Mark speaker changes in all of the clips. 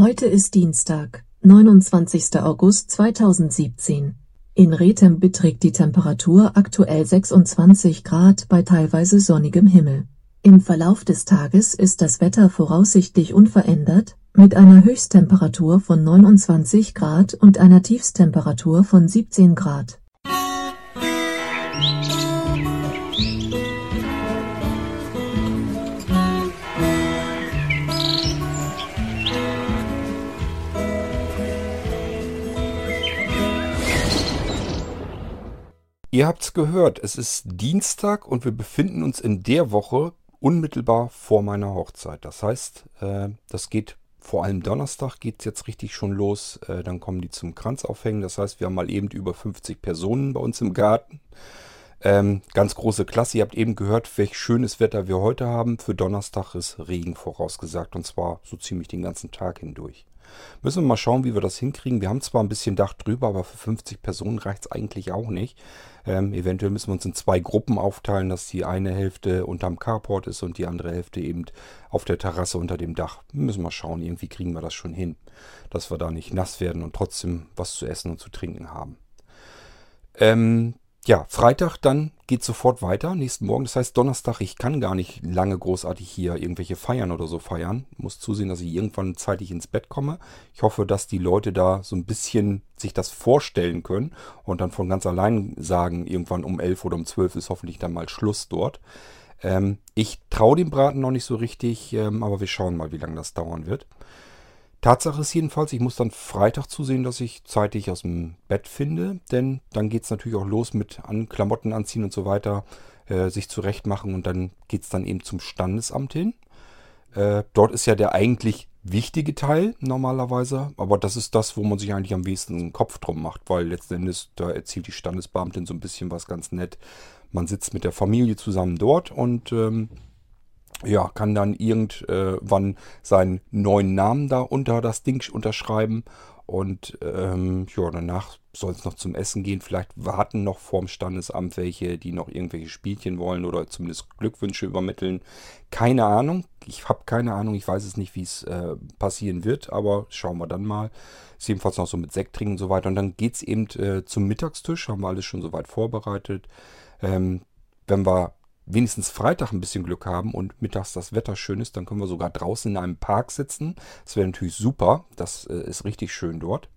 Speaker 1: Heute ist Dienstag, 29. August 2017. In Rethem beträgt die Temperatur aktuell 26 Grad bei teilweise sonnigem Himmel. Im Verlauf des Tages ist das Wetter voraussichtlich unverändert, mit einer Höchsttemperatur von 29 Grad und einer Tiefsttemperatur von 17 Grad.
Speaker 2: Ihr habt's gehört, es ist Dienstag und wir befinden uns in der Woche unmittelbar vor meiner Hochzeit. Das heißt, äh, das geht vor allem Donnerstag geht es jetzt richtig schon los. Äh, dann kommen die zum Kranz aufhängen. Das heißt, wir haben mal eben über 50 Personen bei uns im Garten. Ähm, ganz große Klasse. Ihr habt eben gehört, welch schönes Wetter wir heute haben. Für Donnerstag ist Regen vorausgesagt und zwar so ziemlich den ganzen Tag hindurch. Müssen wir mal schauen, wie wir das hinkriegen. Wir haben zwar ein bisschen Dach drüber, aber für 50 Personen reicht es eigentlich auch nicht. Ähm, eventuell müssen wir uns in zwei Gruppen aufteilen, dass die eine Hälfte unterm Carport ist und die andere Hälfte eben auf der Terrasse unter dem Dach. Müssen wir schauen, irgendwie kriegen wir das schon hin, dass wir da nicht nass werden und trotzdem was zu essen und zu trinken haben. Ähm, ja, Freitag dann geht sofort weiter, nächsten Morgen. Das heißt, Donnerstag, ich kann gar nicht lange großartig hier irgendwelche Feiern oder so feiern. Muss zusehen, dass ich irgendwann zeitig ins Bett komme. Ich hoffe, dass die Leute da so ein bisschen sich das vorstellen können und dann von ganz allein sagen, irgendwann um elf oder um zwölf ist hoffentlich dann mal Schluss dort. Ähm, ich traue dem Braten noch nicht so richtig, ähm, aber wir schauen mal, wie lange das dauern wird. Tatsache ist jedenfalls, ich muss dann Freitag zusehen, dass ich zeitig aus dem Bett finde, denn dann geht es natürlich auch los mit an Klamotten anziehen und so weiter, äh, sich zurechtmachen und dann geht es dann eben zum Standesamt hin. Äh, dort ist ja der eigentlich wichtige Teil normalerweise, aber das ist das, wo man sich eigentlich am wenigsten einen Kopf drum macht, weil letzten Endes, da erzählt die Standesbeamtin so ein bisschen was ganz nett. Man sitzt mit der Familie zusammen dort und ähm, ja, kann dann irgendwann seinen neuen Namen da unter das Ding unterschreiben. Und ähm, ja, danach soll es noch zum Essen gehen. Vielleicht warten noch vorm Standesamt welche, die noch irgendwelche Spielchen wollen oder zumindest Glückwünsche übermitteln. Keine Ahnung. Ich habe keine Ahnung. Ich weiß es nicht, wie es äh, passieren wird, aber schauen wir dann mal. Ist jedenfalls noch so mit Sekt trinken und so weiter. Und dann geht es eben äh, zum Mittagstisch. Haben wir alles schon soweit vorbereitet. Ähm, wenn wir wenigstens Freitag ein bisschen Glück haben und mittags das Wetter schön ist, dann können wir sogar draußen in einem Park sitzen. Das wäre natürlich super. Das äh, ist richtig schön dort.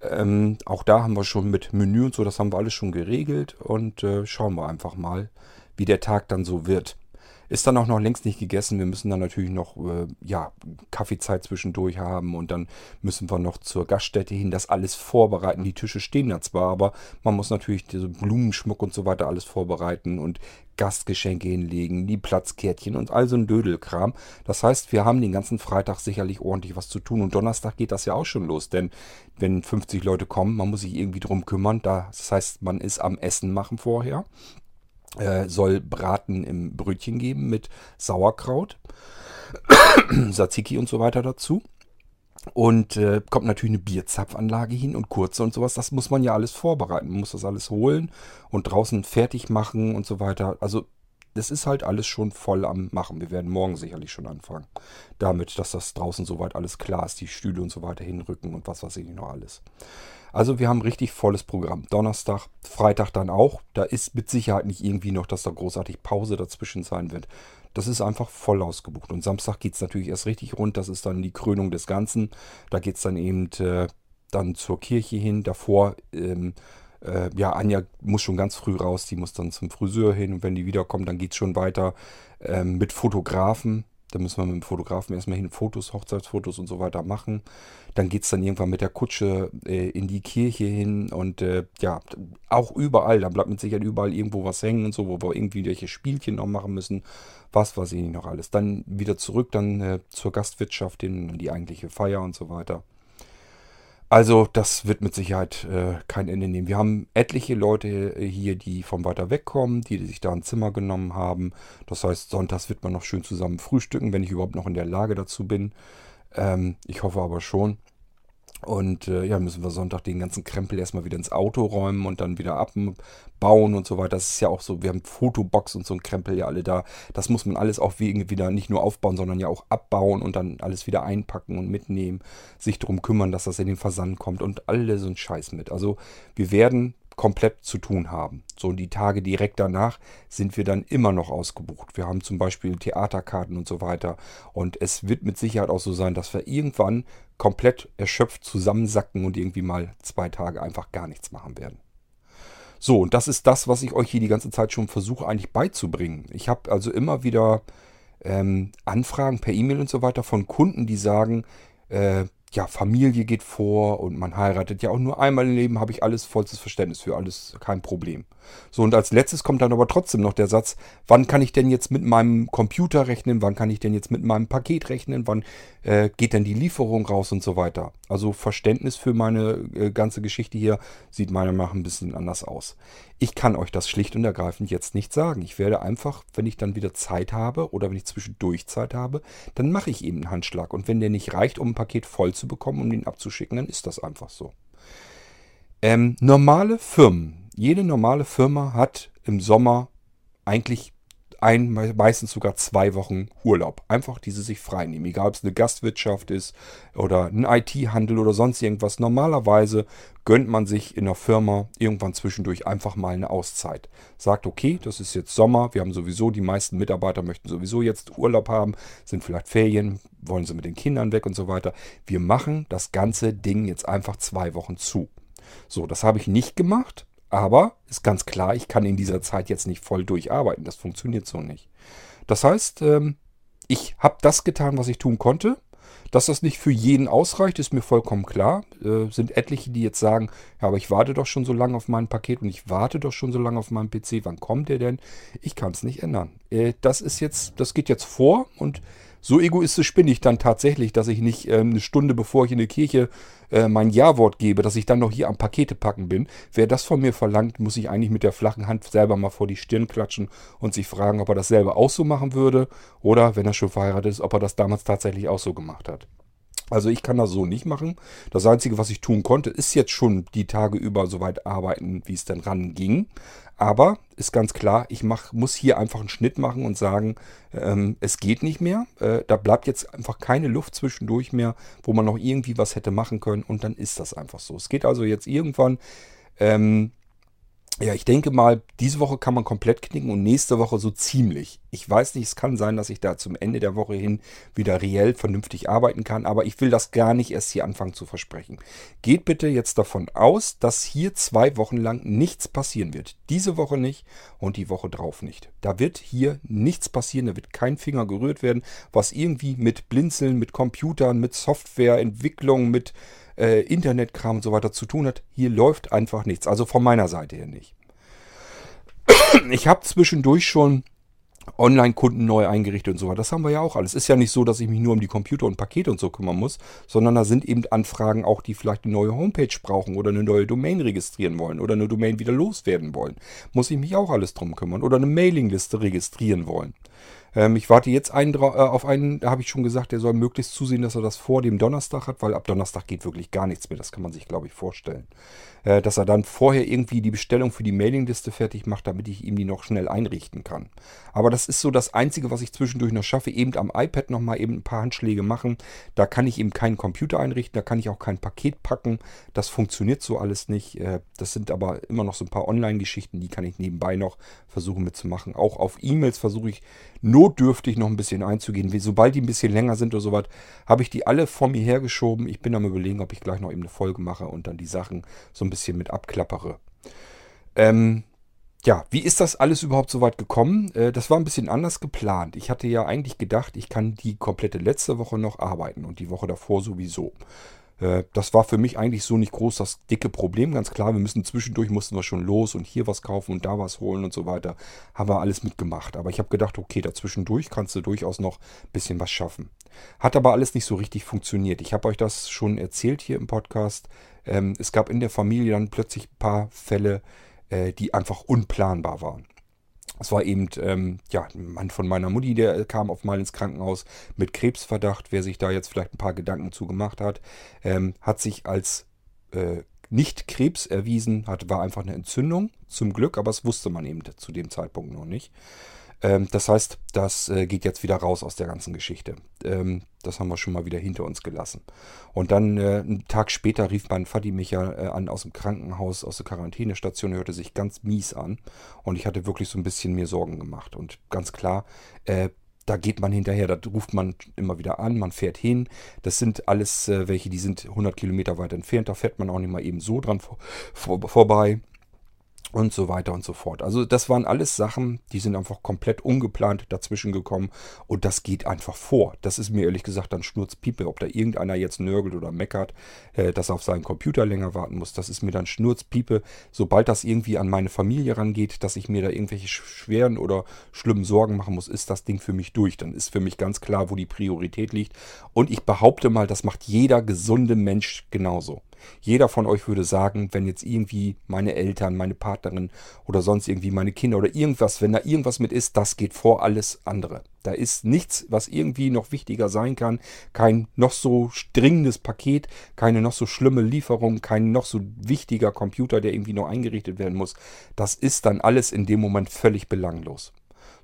Speaker 2: Ähm, auch da haben wir schon mit Menü und so, das haben wir alles schon geregelt und äh, schauen wir einfach mal, wie der Tag dann so wird. Ist dann auch noch längst nicht gegessen. Wir müssen dann natürlich noch äh, ja, Kaffeezeit zwischendurch haben und dann müssen wir noch zur Gaststätte hin, das alles vorbereiten. Die Tische stehen da zwar, aber man muss natürlich diese Blumenschmuck und so weiter alles vorbereiten und Gastgeschenke hinlegen, die Platzkärtchen und all so ein Dödelkram. Das heißt, wir haben den ganzen Freitag sicherlich ordentlich was zu tun und Donnerstag geht das ja auch schon los, denn wenn 50 Leute kommen, man muss sich irgendwie drum kümmern. Das heißt, man ist am Essen machen vorher. Äh, soll Braten im Brötchen geben mit Sauerkraut, Tzatziki und so weiter dazu. Und äh, kommt natürlich eine Bierzapfanlage hin und kurze und sowas. Das muss man ja alles vorbereiten. Man muss das alles holen und draußen fertig machen und so weiter. Also das ist halt alles schon voll am Machen. Wir werden morgen sicherlich schon anfangen. Damit, dass das draußen soweit alles klar ist, die Stühle und so weiter hinrücken und was weiß ich noch alles. Also wir haben richtig volles Programm. Donnerstag, Freitag dann auch. Da ist mit Sicherheit nicht irgendwie noch, dass da großartig Pause dazwischen sein wird. Das ist einfach voll ausgebucht. Und Samstag geht es natürlich erst richtig rund. Das ist dann die Krönung des Ganzen. Da geht es dann eben äh, dann zur Kirche hin. Davor, ähm, äh, ja, Anja muss schon ganz früh raus. Die muss dann zum Friseur hin. Und wenn die wiederkommt, dann geht es schon weiter ähm, mit Fotografen. Da müssen wir mit dem Fotografen erstmal hin Fotos, Hochzeitsfotos und so weiter machen. Dann geht es dann irgendwann mit der Kutsche äh, in die Kirche hin und äh, ja, auch überall, da bleibt mit Sicherheit überall irgendwo was hängen und so, wo wir irgendwie welche Spielchen noch machen müssen. Was weiß ich nicht noch alles. Dann wieder zurück dann äh, zur Gastwirtschaft hin, die eigentliche Feier und so weiter. Also das wird mit Sicherheit äh, kein Ende nehmen. Wir haben etliche Leute äh, hier, die von weiter weg kommen, die, die sich da ein Zimmer genommen haben. Das heißt, sonntags wird man noch schön zusammen frühstücken, wenn ich überhaupt noch in der Lage dazu bin. Ähm, ich hoffe aber schon. Und äh, ja, müssen wir Sonntag den ganzen Krempel erstmal wieder ins Auto räumen und dann wieder abbauen und so weiter. Das ist ja auch so, wir haben Fotobox und so ein Krempel ja alle da. Das muss man alles auch wieder nicht nur aufbauen, sondern ja auch abbauen und dann alles wieder einpacken und mitnehmen. Sich darum kümmern, dass das in den Versand kommt und alle so ein Scheiß mit. Also wir werden komplett zu tun haben. So, und die Tage direkt danach sind wir dann immer noch ausgebucht. Wir haben zum Beispiel Theaterkarten und so weiter. Und es wird mit Sicherheit auch so sein, dass wir irgendwann komplett erschöpft zusammensacken und irgendwie mal zwei Tage einfach gar nichts machen werden. So, und das ist das, was ich euch hier die ganze Zeit schon versuche eigentlich beizubringen. Ich habe also immer wieder ähm, Anfragen per E-Mail und so weiter von Kunden, die sagen, äh, ja, Familie geht vor und man heiratet ja auch nur einmal im Leben, habe ich alles vollstes Verständnis für, alles kein Problem. So, und als letztes kommt dann aber trotzdem noch der Satz, wann kann ich denn jetzt mit meinem Computer rechnen, wann kann ich denn jetzt mit meinem Paket rechnen, wann äh, geht denn die Lieferung raus und so weiter. Also Verständnis für meine äh, ganze Geschichte hier sieht meiner Meinung nach ein bisschen anders aus. Ich kann euch das schlicht und ergreifend jetzt nicht sagen. Ich werde einfach, wenn ich dann wieder Zeit habe oder wenn ich zwischendurch Zeit habe, dann mache ich eben einen Handschlag. Und wenn der nicht reicht, um ein Paket voll zu bekommen, um ihn abzuschicken, dann ist das einfach so. Ähm, normale Firmen, jede normale Firma hat im Sommer eigentlich ein, meistens sogar zwei Wochen Urlaub. Einfach diese sich frei nehmen. Egal ob es eine Gastwirtschaft ist oder ein IT-Handel oder sonst irgendwas. Normalerweise gönnt man sich in der Firma irgendwann zwischendurch einfach mal eine Auszeit. Sagt, okay, das ist jetzt Sommer, wir haben sowieso, die meisten Mitarbeiter möchten sowieso jetzt Urlaub haben, sind vielleicht Ferien, wollen sie mit den Kindern weg und so weiter. Wir machen das ganze Ding jetzt einfach zwei Wochen zu. So, das habe ich nicht gemacht. Aber ist ganz klar, ich kann in dieser Zeit jetzt nicht voll durcharbeiten. Das funktioniert so nicht. Das heißt, ähm, ich habe das getan, was ich tun konnte. Dass das nicht für jeden ausreicht, ist mir vollkommen klar. Äh, sind etliche, die jetzt sagen, ja, aber ich warte doch schon so lange auf mein Paket und ich warte doch schon so lange auf meinen PC. Wann kommt der denn? Ich kann es nicht ändern. Äh, das ist jetzt, das geht jetzt vor und so egoistisch bin ich dann tatsächlich, dass ich nicht äh, eine Stunde bevor ich in die Kirche äh, mein Ja-Wort gebe, dass ich dann noch hier am Pakete packen bin. Wer das von mir verlangt, muss ich eigentlich mit der flachen Hand selber mal vor die Stirn klatschen und sich fragen, ob er das selber auch so machen würde oder, wenn er schon verheiratet ist, ob er das damals tatsächlich auch so gemacht hat. Also ich kann das so nicht machen. Das Einzige, was ich tun konnte, ist jetzt schon die Tage über so weit arbeiten, wie es denn ranging. Aber ist ganz klar, ich mach, muss hier einfach einen Schnitt machen und sagen, ähm, es geht nicht mehr. Äh, da bleibt jetzt einfach keine Luft zwischendurch mehr, wo man noch irgendwie was hätte machen können. Und dann ist das einfach so. Es geht also jetzt irgendwann ähm, ja, ich denke mal, diese Woche kann man komplett knicken und nächste Woche so ziemlich. Ich weiß nicht, es kann sein, dass ich da zum Ende der Woche hin wieder reell vernünftig arbeiten kann, aber ich will das gar nicht erst hier anfangen zu versprechen. Geht bitte jetzt davon aus, dass hier zwei Wochen lang nichts passieren wird. Diese Woche nicht und die Woche drauf nicht. Da wird hier nichts passieren, da wird kein Finger gerührt werden, was irgendwie mit Blinzeln, mit Computern, mit Softwareentwicklung, mit äh, Internetkram und so weiter zu tun hat. Hier läuft einfach nichts. Also von meiner Seite her nicht. Ich habe zwischendurch schon Online-Kunden neu eingerichtet und so weiter. Das haben wir ja auch alles. Ist ja nicht so, dass ich mich nur um die Computer und Pakete und so kümmern muss, sondern da sind eben Anfragen auch, die vielleicht eine neue Homepage brauchen oder eine neue Domain registrieren wollen oder eine Domain wieder loswerden wollen. Muss ich mich auch alles drum kümmern oder eine Mailingliste registrieren wollen. Ähm, ich warte jetzt einen, äh, auf einen, da habe ich schon gesagt, der soll möglichst zusehen, dass er das vor dem Donnerstag hat, weil ab Donnerstag geht wirklich gar nichts mehr. Das kann man sich, glaube ich, vorstellen. Äh, dass er dann vorher irgendwie die Bestellung für die Mailingliste fertig macht, damit ich ihm die noch schnell einrichten kann. Aber das ist so das Einzige, was ich zwischendurch noch schaffe. Eben am iPad nochmal eben ein paar Handschläge machen. Da kann ich eben keinen Computer einrichten, da kann ich auch kein Paket packen. Das funktioniert so alles nicht. Äh, das sind aber immer noch so ein paar Online-Geschichten, die kann ich nebenbei noch versuchen mitzumachen. Auch auf E-Mails versuche ich notdürftig noch ein bisschen einzugehen. Sobald die ein bisschen länger sind oder sowas, habe ich die alle vor mir hergeschoben. Ich bin am überlegen, ob ich gleich noch eben eine Folge mache und dann die Sachen so ein bisschen mit abklappere. Ähm, ja, wie ist das alles überhaupt so weit gekommen? Äh, das war ein bisschen anders geplant. Ich hatte ja eigentlich gedacht, ich kann die komplette letzte Woche noch arbeiten und die Woche davor sowieso. Äh, das war für mich eigentlich so nicht groß das dicke Problem. Ganz klar, wir müssen zwischendurch mussten wir schon los und hier was kaufen und da was holen und so weiter. Haben wir alles mitgemacht. Aber ich habe gedacht, okay, dazwischendurch kannst du durchaus noch ein bisschen was schaffen. Hat aber alles nicht so richtig funktioniert. Ich habe euch das schon erzählt hier im Podcast. Ähm, es gab in der Familie dann plötzlich ein paar Fälle, äh, die einfach unplanbar waren. Es war eben, ähm, ja, ein Mann von meiner Mutti, der kam auf mal ins Krankenhaus mit Krebsverdacht. Wer sich da jetzt vielleicht ein paar Gedanken zu gemacht hat, ähm, hat sich als äh, nicht Krebs erwiesen, hat, war einfach eine Entzündung, zum Glück, aber das wusste man eben zu dem Zeitpunkt noch nicht. Ähm, das heißt, das äh, geht jetzt wieder raus aus der ganzen Geschichte. Ähm, das haben wir schon mal wieder hinter uns gelassen. Und dann äh, einen Tag später rief mein Vati mich ja äh, an aus dem Krankenhaus, aus der Quarantänestation, hörte sich ganz mies an. Und ich hatte wirklich so ein bisschen mir Sorgen gemacht. Und ganz klar, äh, da geht man hinterher, da ruft man immer wieder an, man fährt hin. Das sind alles äh, welche, die sind 100 Kilometer weit entfernt, da fährt man auch nicht mal eben so dran vor, vor, vorbei und so weiter und so fort. Also das waren alles Sachen, die sind einfach komplett ungeplant dazwischen gekommen und das geht einfach vor. Das ist mir ehrlich gesagt dann Schnurzpiepe, ob da irgendeiner jetzt nörgelt oder meckert, äh, dass er auf seinen Computer länger warten muss. Das ist mir dann Schnurzpiepe. Sobald das irgendwie an meine Familie rangeht, dass ich mir da irgendwelche schweren oder schlimmen Sorgen machen muss, ist das Ding für mich durch. Dann ist für mich ganz klar, wo die Priorität liegt. Und ich behaupte mal, das macht jeder gesunde Mensch genauso. Jeder von euch würde sagen, wenn jetzt irgendwie meine Eltern, meine Partnerin oder sonst irgendwie meine Kinder oder irgendwas, wenn da irgendwas mit ist, das geht vor alles andere. Da ist nichts, was irgendwie noch wichtiger sein kann. Kein noch so dringendes Paket, keine noch so schlimme Lieferung, kein noch so wichtiger Computer, der irgendwie noch eingerichtet werden muss. Das ist dann alles in dem Moment völlig belanglos.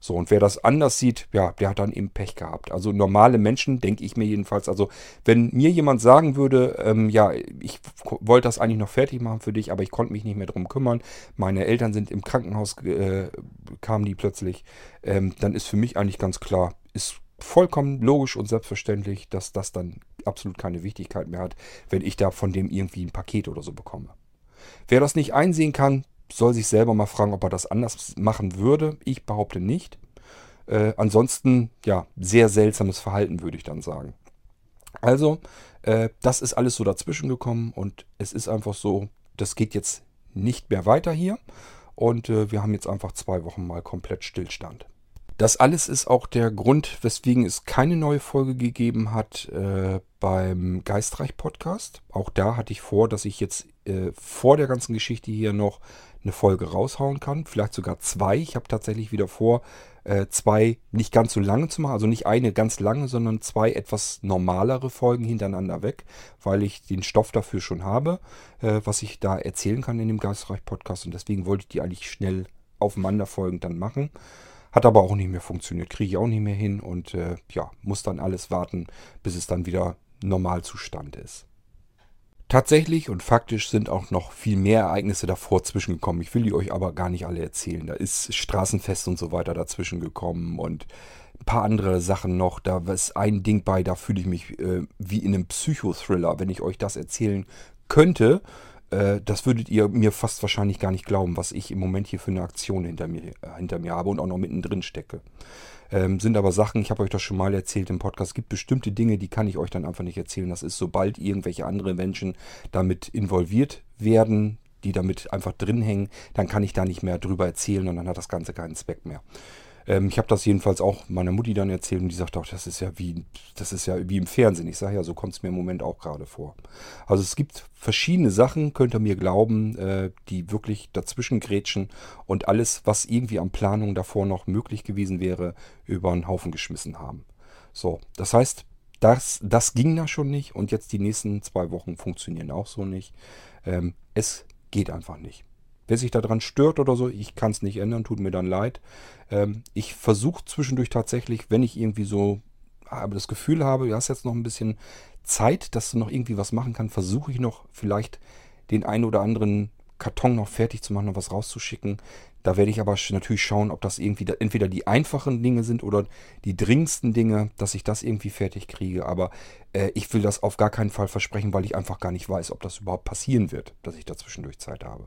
Speaker 2: So, und wer das anders sieht, ja, der hat dann eben Pech gehabt. Also normale Menschen, denke ich mir jedenfalls. Also, wenn mir jemand sagen würde, ähm, ja, ich wollte das eigentlich noch fertig machen für dich, aber ich konnte mich nicht mehr drum kümmern, meine Eltern sind im Krankenhaus, äh, kamen die plötzlich, ähm, dann ist für mich eigentlich ganz klar, ist vollkommen logisch und selbstverständlich, dass das dann absolut keine Wichtigkeit mehr hat, wenn ich da von dem irgendwie ein Paket oder so bekomme. Wer das nicht einsehen kann, soll sich selber mal fragen, ob er das anders machen würde. Ich behaupte nicht. Äh, ansonsten, ja, sehr seltsames Verhalten, würde ich dann sagen. Also, äh, das ist alles so dazwischen gekommen und es ist einfach so, das geht jetzt nicht mehr weiter hier. Und äh, wir haben jetzt einfach zwei Wochen mal komplett Stillstand. Das alles ist auch der Grund, weswegen es keine neue Folge gegeben hat äh, beim Geistreich Podcast. Auch da hatte ich vor, dass ich jetzt äh, vor der ganzen Geschichte hier noch eine Folge raushauen kann. Vielleicht sogar zwei. Ich habe tatsächlich wieder vor, äh, zwei nicht ganz so lange zu machen. Also nicht eine ganz lange, sondern zwei etwas normalere Folgen hintereinander weg, weil ich den Stoff dafür schon habe, äh, was ich da erzählen kann in dem Geistreich-Podcast. Und deswegen wollte ich die eigentlich schnell aufeinanderfolgend dann machen. Hat aber auch nicht mehr funktioniert. Kriege ich auch nicht mehr hin. Und äh, ja, muss dann alles warten, bis es dann wieder Normalzustand ist. Tatsächlich und faktisch sind auch noch viel mehr Ereignisse davor zwischengekommen. Ich will die euch aber gar nicht alle erzählen. Da ist Straßenfest und so weiter dazwischen gekommen und ein paar andere Sachen noch. Da ist ein Ding bei, da fühle ich mich äh, wie in einem Psychothriller. Wenn ich euch das erzählen könnte, äh, das würdet ihr mir fast wahrscheinlich gar nicht glauben, was ich im Moment hier für eine Aktion hinter mir, äh, hinter mir habe und auch noch mittendrin stecke. Ähm, sind aber Sachen, ich habe euch das schon mal erzählt im Podcast, es gibt bestimmte Dinge, die kann ich euch dann einfach nicht erzählen. Das ist, sobald irgendwelche andere Menschen damit involviert werden, die damit einfach drin hängen, dann kann ich da nicht mehr drüber erzählen und dann hat das Ganze keinen Zweck mehr. Ähm, ich habe das jedenfalls auch meiner Mutti dann erzählt und die sagt auch, das ist ja wie, das ist ja wie im Fernsehen. Ich sage ja, so kommt es mir im Moment auch gerade vor. Also es gibt verschiedene Sachen, könnt ihr mir glauben, äh, die wirklich dazwischen grätschen und alles, was irgendwie an Planung davor noch möglich gewesen wäre, über einen Haufen geschmissen haben. So, das heißt, das, das ging da schon nicht und jetzt die nächsten zwei Wochen funktionieren auch so nicht. Ähm, es geht einfach nicht. Wer sich daran stört oder so, ich kann es nicht ändern, tut mir dann leid. Ähm, ich versuche zwischendurch tatsächlich, wenn ich irgendwie so aber das Gefühl habe, du hast jetzt noch ein bisschen Zeit, dass du noch irgendwie was machen kannst, versuche ich noch vielleicht den einen oder anderen Karton noch fertig zu machen und was rauszuschicken. Da werde ich aber natürlich schauen, ob das irgendwie entweder die einfachen Dinge sind oder die dringendsten Dinge, dass ich das irgendwie fertig kriege. Aber äh, ich will das auf gar keinen Fall versprechen, weil ich einfach gar nicht weiß, ob das überhaupt passieren wird, dass ich da zwischendurch Zeit habe.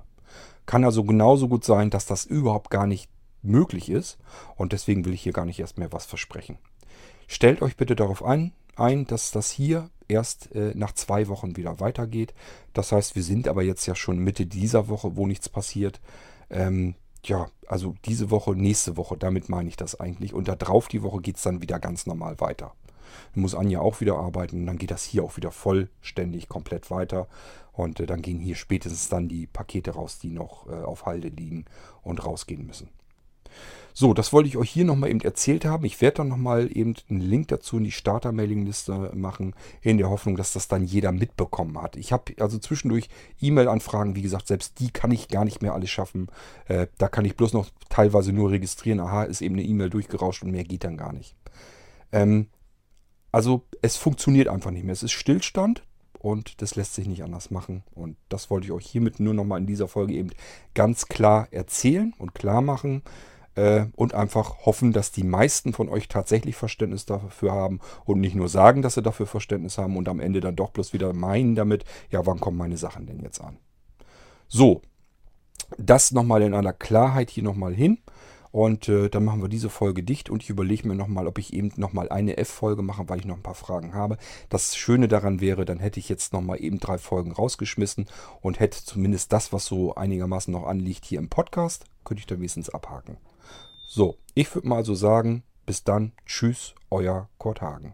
Speaker 2: Kann also genauso gut sein, dass das überhaupt gar nicht möglich ist und deswegen will ich hier gar nicht erst mehr was versprechen. Stellt euch bitte darauf ein, ein dass das hier erst äh, nach zwei Wochen wieder weitergeht. Das heißt, wir sind aber jetzt ja schon Mitte dieser Woche, wo nichts passiert. Ähm, ja, also diese Woche, nächste Woche, damit meine ich das eigentlich. Und da drauf die Woche geht es dann wieder ganz normal weiter. Dann muss Anja auch wieder arbeiten und dann geht das hier auch wieder vollständig komplett weiter. Und äh, dann gehen hier spätestens dann die Pakete raus, die noch äh, auf Halde liegen und rausgehen müssen. So, das wollte ich euch hier nochmal eben erzählt haben. Ich werde dann nochmal eben einen Link dazu in die Starter-Mailing-Liste machen, in der Hoffnung, dass das dann jeder mitbekommen hat. Ich habe also zwischendurch E-Mail-Anfragen, wie gesagt, selbst die kann ich gar nicht mehr alles schaffen. Äh, da kann ich bloß noch teilweise nur registrieren. Aha, ist eben eine E-Mail durchgerauscht und mehr geht dann gar nicht. Ähm, also es funktioniert einfach nicht mehr. Es ist Stillstand und das lässt sich nicht anders machen. Und das wollte ich euch hiermit nur nochmal in dieser Folge eben ganz klar erzählen und klar machen äh, und einfach hoffen, dass die meisten von euch tatsächlich Verständnis dafür haben und nicht nur sagen, dass sie dafür Verständnis haben und am Ende dann doch bloß wieder meinen damit, ja, wann kommen meine Sachen denn jetzt an? So, das nochmal in aller Klarheit hier nochmal hin. Und äh, dann machen wir diese Folge dicht und ich überlege mir nochmal, ob ich eben nochmal eine F-Folge mache, weil ich noch ein paar Fragen habe. Das Schöne daran wäre, dann hätte ich jetzt nochmal eben drei Folgen rausgeschmissen und hätte zumindest das, was so einigermaßen noch anliegt, hier im Podcast, könnte ich dann wenigstens abhaken. So, ich würde mal so sagen, bis dann, tschüss, euer Kurt Hagen.